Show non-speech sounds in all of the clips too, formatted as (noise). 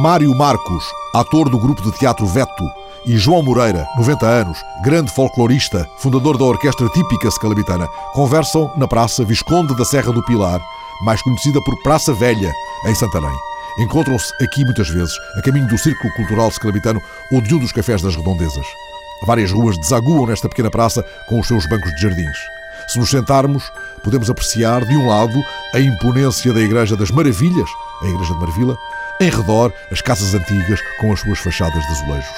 Mário Marcos, ator do grupo de teatro Veto, e João Moreira, 90 anos, grande folclorista, fundador da orquestra típica scalabitana, conversam na Praça Visconde da Serra do Pilar, mais conhecida por Praça Velha, em Santarém. Encontram-se aqui muitas vezes, a caminho do Círculo Cultural Scalabitano ou de um dos cafés das Redondezas. Várias ruas desaguam nesta pequena praça com os seus bancos de jardins. Se nos sentarmos, podemos apreciar, de um lado, a imponência da Igreja das Maravilhas, a Igreja de Marvila, em redor, as casas antigas com as suas fachadas de azulejos.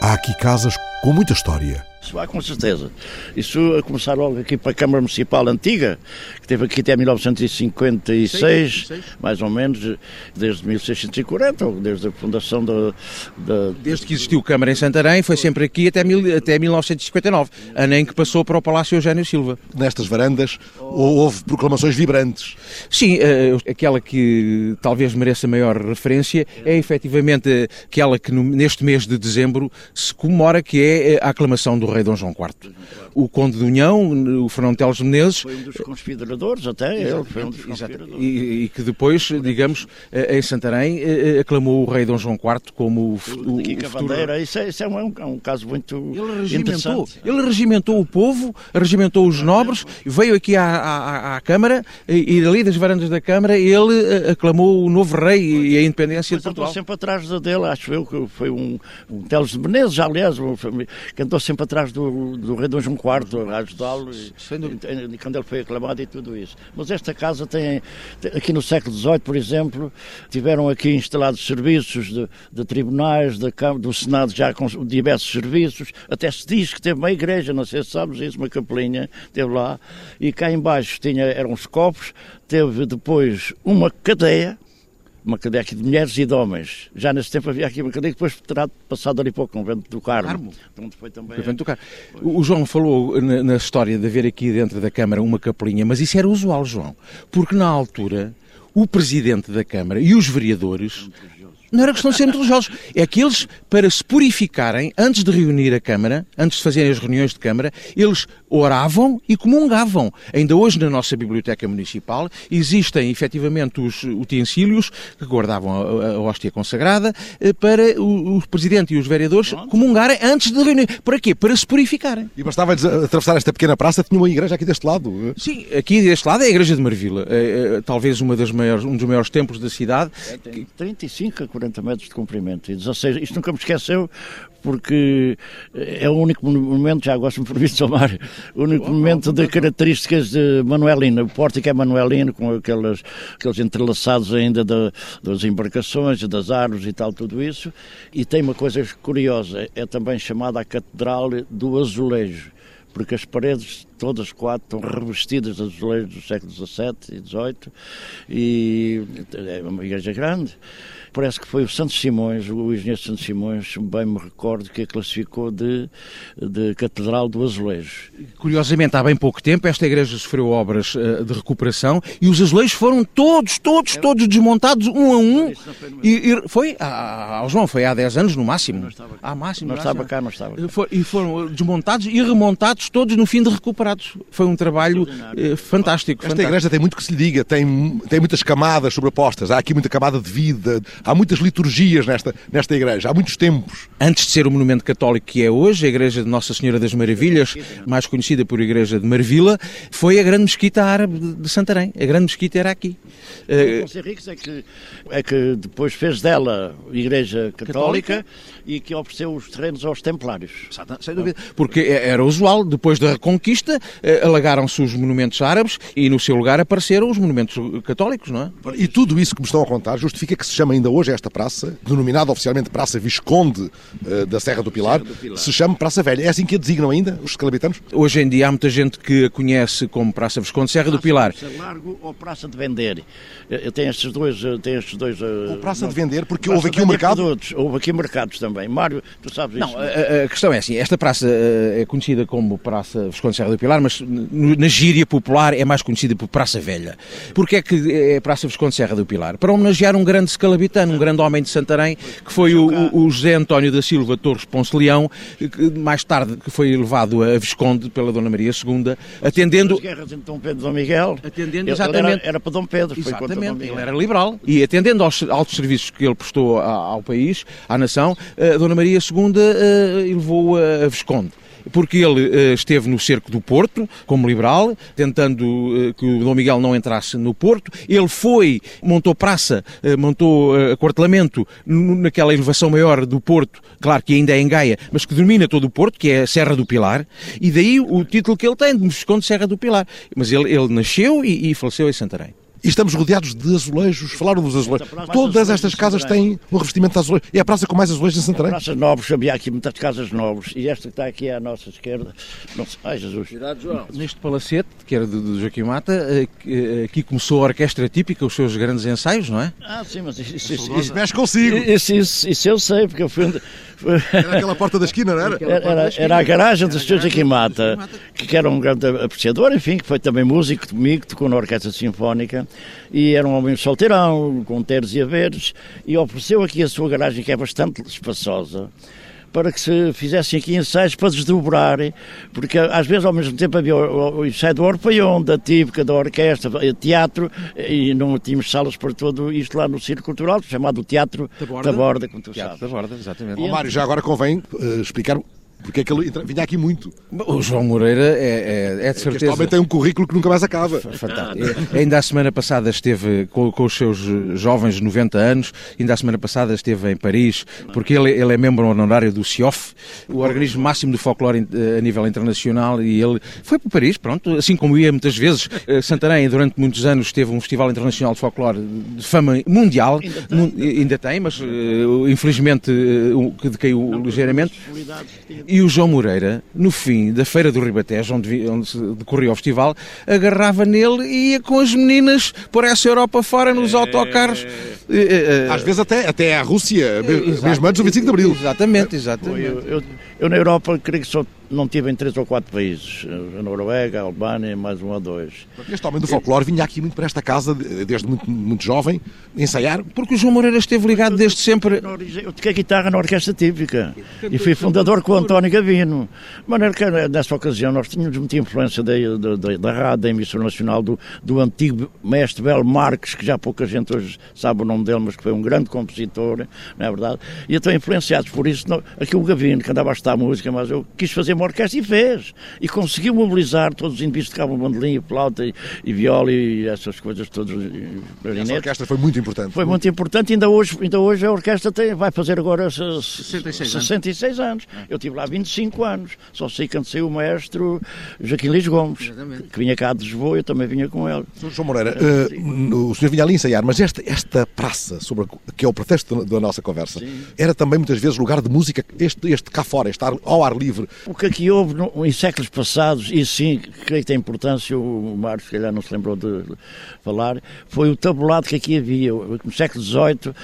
Há aqui casas com muita história. Isso há com certeza. Isso a começar logo aqui para a Câmara Municipal Antiga, que teve aqui até 1956, mais ou menos, desde 1640, ou desde a fundação da, da... Desde que existiu Câmara em Santarém, foi sempre aqui até, mil, até 1959, ano em que passou para o Palácio Eugênio Silva. Nestas varandas houve proclamações vibrantes. Sim, aquela que talvez mereça maior referência é efetivamente aquela que neste mês de dezembro se comemora, que é a aclamação do rei Dom João IV. O Conde de União, o Fernão Teles Menezes... Foi um dos conspiradores até, ele foi um dos conspiradores. E, e, que depois, digamos, em Santarém, aclamou o rei Dom João IV como o, o, o futuro... Isso é, isso é um, é um, caso muito ele regimentou, ele regimentou o povo, regimentou os nobres, veio aqui à, à, à Câmara e, e ali das varandas da Câmara ele aclamou o novo rei e a independência de Portugal. sempre atrás dele, acho eu que foi um, um Teles de Menezes, aliás, andou sempre atrás do, do rei Dom João IV, a ajudá-lo, quando ele foi aclamado e tudo isso. Mas esta casa tem, aqui no século XVIII, por exemplo, tiveram aqui instalados serviços de, de tribunais, de, do Senado já com diversos serviços, até se diz que teve uma igreja, não sei se sabes isso, uma capelinha, teve lá, e cá embaixo tinha, eram os copos, teve depois uma cadeia, uma cadeia aqui de mulheres e de homens. Já nesse tempo havia aqui uma cadeia que depois terá passado ali para o convento do Carmo. Carmo. Onde foi também. Convento do Carmo. O João falou na, na, história de haver aqui dentro da Câmara uma capelinha, mas isso era usual, João, porque na altura o presidente da Câmara e os vereadores não era questão de serem religiosos. É que eles, para se purificarem, antes de reunir a Câmara, antes de fazerem as reuniões de Câmara, eles oravam e comungavam. Ainda hoje, na nossa Biblioteca Municipal, existem efetivamente os utensílios que guardavam a, a hóstia consagrada para o, o, Presidente e os vereadores comungarem antes de reunir. Para quê? Para se purificarem. E bastava-lhes atravessar esta pequena praça, tinha uma igreja aqui deste lado. Sim, aqui deste lado é a Igreja de Marvila. É, é, talvez uma das maiores, um dos maiores templos da cidade. É, tem 35 a 40 metros de comprimento e 16. Isto nunca me esqueceu, porque é o único monumento, já gosto de me permitir chamar, o único monumento de características de Manuelina. O pórtico é Manuelino, com aqueles, aqueles entrelaçados ainda de, das embarcações, das árvores e tal, tudo isso. E tem uma coisa curiosa, é também chamada a Catedral do Azulejo porque as paredes todas quatro estão revestidas de azulejos do século XVII e XVIII e é uma igreja grande. Parece que foi o Santos Simões, o engenheiro Santos Simões, bem me recordo, que a classificou de, de Catedral do Azulejo. Curiosamente, há bem pouco tempo, esta igreja sofreu obras uh, de recuperação e os azulejos foram todos, todos, todos desmontados, um a um. E, e foi, ah, João, foi há 10 anos no máximo. Não estava cá, ah, máximo, não estava cá, não estava cá. Foi, e foram desmontados e remontados todos no fim de recuperados. Foi um trabalho uh, fantástico. Esta fantástico. igreja tem muito que se lhe diga, tem, tem muitas camadas sobrepostas, há aqui muita camada de vida, há muitas liturgias nesta, nesta igreja, há muitos tempos. Antes de ser o monumento católico que é hoje, a igreja de Nossa Senhora das Maravilhas, mais conhecida por igreja de Marvila, foi a grande mesquita árabe de Santarém. A grande mesquita era aqui. Uh, Henriques é que, é que depois fez dela igreja católica, católica, e que ofereceu os terrenos aos templários. Sem dúvida. Porque era usual, depois da Reconquista, alagaram-se os monumentos árabes e no seu lugar apareceram os monumentos católicos, não é? E tudo isso que me estão a contar justifica que se chama ainda hoje esta praça, denominada oficialmente Praça Visconde uh, da Serra do, Pilar, Serra do Pilar, se chama Praça Velha. É assim que a designam ainda, os escalabitanos? Hoje em dia há muita gente que a conhece como Praça Visconde Serra praça do Pilar. Praça Largo ou Praça de Vender. Eu tenho estes dois... Tenho estes dois ou Praça de Vender, porque houve aqui um mercado... Produtos. Houve aqui mercados também. Mário, tu sabes não, isso? Não, a, a, questão é assim, esta praça é conhecida como Praça Visconde Serra do Pilar Pilar, mas na gíria popular é mais conhecida por Praça Velha. Porquê é que é Praça Visconde Serra do Pilar? Para homenagear um grande escalabitano, um grande homem de Santarém, que foi o, o José António da Silva Torres Ponce Leão, que mais tarde foi levado a Visconde pela Dona Maria II, atendendo... As guerras entre Dom Pedro e Dom Miguel, atendendo exatamente, era, era, para Dom Pedro. Exatamente, ele era liberal. E atendendo aos altos serviços que ele prestou ao país, à nação, a Dona Maria II elevou a Visconde porque ele uh, esteve no cerco do Porto, como liberal, tentando uh, que o Dom Miguel não entrasse no Porto. Ele foi, montou praça, uh, montou aquartelamento naquela elevação maior do Porto, claro que ainda é em Gaia, mas que domina todo o Porto, que é a Serra do Pilar, e daí o título que ele tem, de Visconde Serra do Pilar. Mas ele, ele nasceu e, e faleceu em Santarém. E estamos rodeados de azulejos. Falaram dos azulejos. Todas estas casas têm um revestimento de azulejos. É a praça com mais azulejos em Santarém? Praças nobres, havia aqui muitas casas nobres. E esta que está aqui à nossa esquerda. Não sei. Ai, Jesus. Neste palacete, que era do, Joaquim Mata, eh, eh, aqui começou a orquestra típica, os seus grandes ensaios, não é? Ah, sim, mas isso. isso, isso, isso mexe consigo. Isso, isso, isso eu sei, porque eu fui. Era aquela porta da esquina, não era? Era, era, era a garagem do Sr. Joaquim Mata, que era um grande apreciador, enfim, que foi também músico comigo, tocou na Orquestra Sinfónica, e era um homem solteirão, com teres e haveres, e ofereceu aqui a sua garagem, que é bastante espaçosa, para que se fizessem aqui ensaios para desdobrar, porque às vezes ao mesmo tempo havia o, o ensaio do Orpeion, da típica, da orquestra, teatro, e não tínhamos salas para todo isto lá no Circo Cultural, chamado Teatro da Borda, da borda como tu teatro sabes. Da Borda, exatamente. E, Mário, já agora convém uh, explicar porque é que ele vinha aqui muito. O João Moreira é, é, é de certeza. Este homem tem um currículo que nunca mais acaba. Fantástico. ainda a semana passada esteve com, com, os seus jovens 90 anos, ainda a semana passada esteve em Paris, porque ele, ele é membro honorário do CIOF, o organismo máximo do folclore a nível internacional, e ele foi para Paris, pronto, assim como ia muitas vezes. Eh, Santarém, durante muitos anos, teve um Festival Internacional de Folclore de fama mundial, ainda tem, ainda tem mas uh, infelizmente uh, que decaiu ligeiramente. E o João Moreira, no fim da Feira do Ribatejo, onde, onde se decorria o festival, agarrava nele e ia com as meninas por essa Europa fora nos é... autocarros. Às vezes até, até à Rússia, mesmo antes do 25 de Abril. Exatamente, exatamente. Eu, eu, eu na Europa creio que só não tive em três ou quatro países, a Noruega, a Albânia, mais um ou dois. Este homem do folclore vinha aqui muito para esta casa, desde muito, muito jovem, ensaiar. Porque o João Moreira esteve ligado desde sempre. Eu toquei guitarra na orquestra típica e fui fundador com o António Gavino. De maneira que nessa ocasião nós tínhamos muita influência da, da, da rádio, da emissora nacional, do, do antigo mestre Bel Marques, que já pouca gente hoje sabe o nome dele, mas que foi um grande compositor, não é verdade? E então influenciados por isso, aqui o Gavino, que andava a estudar música, mas eu quis fazer uma orquestra e fez. E conseguiu mobilizar todos os indivíduos que tocavam bandolim, flauta e, e viola e essas coisas todas. Essa orquestra foi muito importante. Foi muito importante. Ainda hoje, ainda hoje a orquestra tem, vai fazer agora 66, 66 anos. anos. Eu tive lá 25 anos. Só sei que saiu o maestro Joaquim Luís Gomes, Exatamente. que vinha cá de Lisboa, eu também vinha com ele. João Moreira, uh, o senhor vinha ali ensaiar, mas esta, esta praça, sobre a, que é o pretexto da nossa conversa, Sim. era também muitas vezes lugar de música, este, este cá fora, este ar, ao ar livre. O que aqui houve no, em séculos passados, e sim, creio que tem importância, o Mário se calhar não se lembrou de falar, foi o tabulado que aqui havia. No século XVIII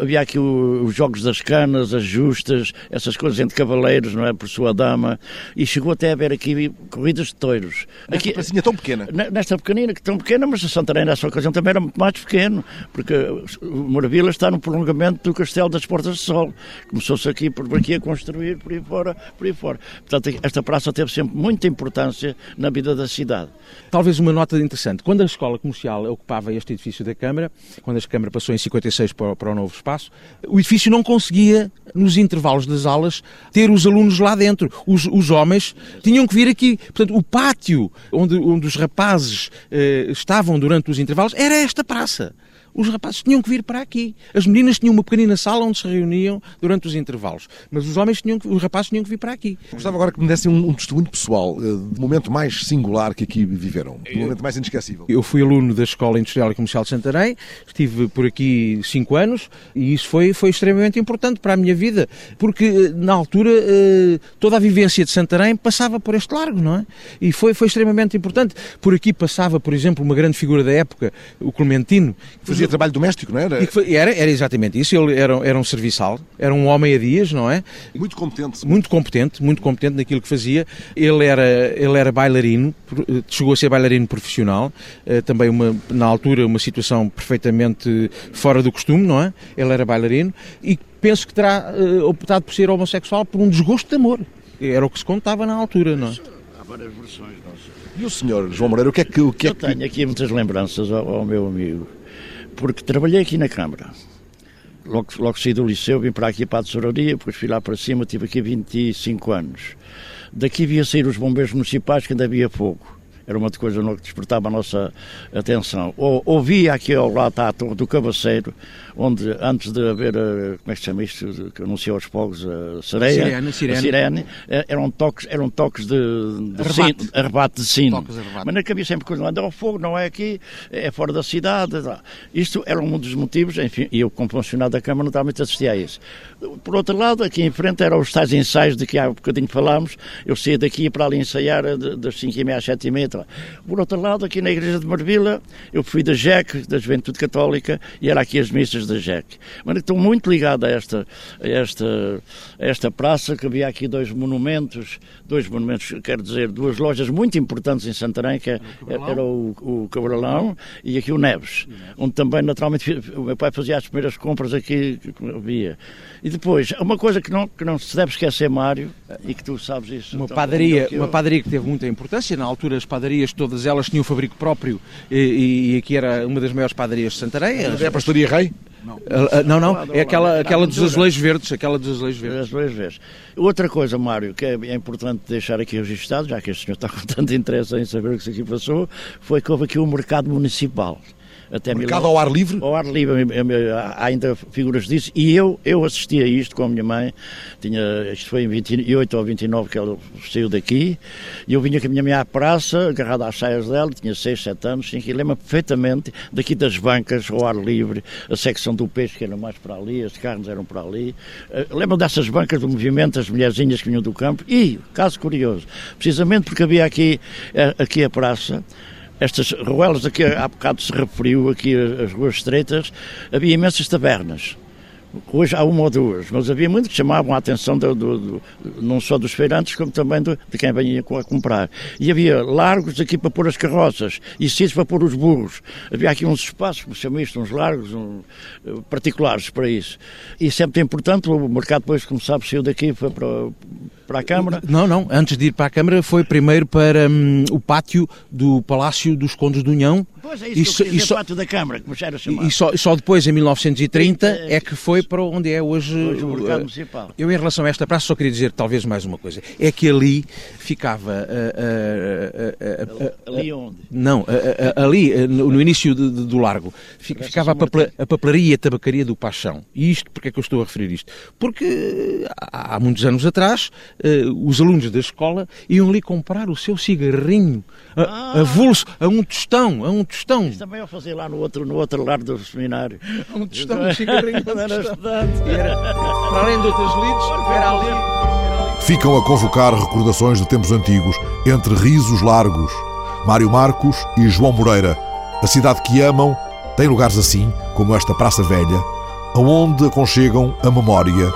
havia aqui os jogos das canas, as justas, essas coisas entre cavaleiros, não é? Por sua dama, e chegou até a haver aqui corridas de touros. Nesta aqui, tão pequena? Nesta pequenina, tão pequena, mas a Santarém nessa ocasião também era muito mais pequeno, porque o Maravilha está no prolongamento do Castelo das Portas do Sol. Começou-se aqui por aqui a construir, por aí fora, por aí fora. Portanto, esta praça teve sempre muita importância na vida da cidade. Talvez uma nota interessante. Quando a escola comercial ocupava este edifício da Câmara, quando a Câmara passou em 56 para, para o novo espaço, o edifício não conseguia, nos intervalos das aulas, ter os alunos lá dentro. Os, os homens tinham que vir aqui. Portanto, o pátio onde, onde os rapazes eh, estavam durante os intervalos era esta praça os rapazes tinham que vir para aqui. As meninas tinham uma pequenina sala onde se reuniam durante os intervalos, mas os homens tinham que, os rapazes tinham que vir para aqui. Gostava agora que me dessem um, um testemunho pessoal uh, do momento mais singular que aqui viveram, do momento mais inesquecível. Eu fui aluno da Escola Industrial e Comercial de Santarém, estive por aqui cinco anos e isso foi, foi extremamente importante para a minha vida, porque eh, na altura uh, toda a vivência de Santarém passava por este largo, não é? E foi, foi extremamente importante. Por aqui passava, por exemplo, uma grande figura da época, o Clementino, que Fazia trabalho doméstico, não era? Foi, era, era exatamente isso. Ele era, era um serviçal, era um homem a dias, não é? Muito competente. Muito competente, muito competente naquilo que fazia. Ele era, ele era bailarino, chegou a ser bailarino profissional, eh, também uma, na altura uma situação perfeitamente fora do costume, não é? Ele era bailarino e penso que terá uh, optado por ser homossexual por um desgosto de amor. Era o que se contava na altura, não é? Há várias versões, não sei. E o senhor, João Moreira, o que é que... O que é Eu tenho aqui muitas lembranças ao, ao, meu amigo, porque trabalhei aqui na Câmara. Logo, logo saí do liceu, vim para aqui para a tesouraria, depois fui lá para cima, tive aqui 25 anos. Daqui via sair os bombeiros municipais, que ainda havia fogo era uma coisa que despertava a nossa atenção. Ou, ouvia aqui ao lado a Torre do Cabaceiro, onde antes de haver, eh, como é que se chama isto, que anunciou aos fogos, a sereia, sirene, sirene. a sirene, eh, eram toques, eram toques de, de arrebate. Sino, de sino. Mas não havia sempre coisa, anda ao fogo, não é aqui, é fora da cidade. Isto era um dos motivos, enfim, e eu como funcionário da Câmara naturalmente assistia a isso. Por outro lado, aqui em frente eram os tais ensaios de que há um bocadinho falámos, eu saía daqui para ali ensaiar eh, das 5h30 às 7h30. Por outro lado, aqui na igreja de Marvila, eu fui da JEC, da Juventude Católica, e era aqui as missas da JEC. Mas estou muito ligado a esta, a esta, a esta praça, que havia aqui dois monumentos, dois monumentos, quero dizer, duas lojas muito importantes em Santarém, que é, era o, o Cabralão e aqui o Neves, onde também, naturalmente, (laughs) o meu pai fazia as primeiras compras aqui que havia. E depois, uma coisa que não, que não se deve esquecer, Mário, e que tu sabes isso. Uma padaria, uma padaria que teve muita importância, na altura as padarias todas elas tinham fabrico próprio e, e, aqui era uma das maiores padarias de Santarém. É a pastelaria Rei? Não, não, não, é aquela, aquela dos azulejos verdes, aquela dos azulejos verdes. Azulejos verdes. Outra coisa, Mário, que é importante deixar aqui registado, já que este senhor está com tanto interesse em saber o que aqui passou, foi que houve aqui um mercado municipal até Mercado mil... ao ar livre? Ao ar livre, há ainda figuras disso. E eu, eu assisti a isto com a minha mãe, tinha, isto foi em 28 ou 29 que ela saiu daqui, e eu vinha com a minha mãe à praça, agarrada às saias dela, tinha 6, 7 anos, e lembro perfeitamente daqui das bancas ao ar livre, a secção do peixe que era mais para ali, as carnes eram para ali. Uh, lembro dessas bancas do movimento, as mulherzinhas que vinham do campo, e, caso curioso, precisamente porque havia aqui, eh, aqui a praça, estas ruelas aqui há bocado se referiu, aqui as ruas estreitas, havia imensas tabernas. Hoje há uma ou duas, mas havia muitos que chamavam a atenção do, do, do, não só dos feirantes, como também de quem vinha a comprar. E havia largos aqui para pôr as carroças e sítios para pôr os burros. Havia aqui uns espaços, como chama isto, uns largos um, particulares para isso. E sempre importante, o mercado depois, como sabe, saiu daqui para, para a Câmara? Não, não. Antes de ir para a Câmara foi primeiro para hum, o pátio do Palácio dos Condes de União. É, isso, isso, isso pátio da Câmara. E só, só depois, em 1930, é, é que foi para onde é hoje, hoje o mercado municipal. Eu, em relação a esta praça, só queria dizer talvez mais uma coisa. É que ali ficava... Uh, uh, ali onde? Não, ali, no início de, de, do largo, ficava a, papel, a papelaria e a tabacaria do Paixão. E isto, porque é que eu estou a referir isto? Porque há muitos anos atrás uh, os alunos da escola iam ali comprar o seu cigarrinho a, ah. avulso, a um tostão, a um tostão. Isso também eu fazia lá no outro, no outro lar do seminário. Um tostão, um cigarrinho era estudante. Era, para além de outros lidos, era ali. Ficam a convocar recordações de tempos antigos entre risos largos. Mário Marcos e João Moreira. A cidade que amam tem lugares assim, como esta Praça Velha, aonde aconchegam a memória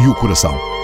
e o coração.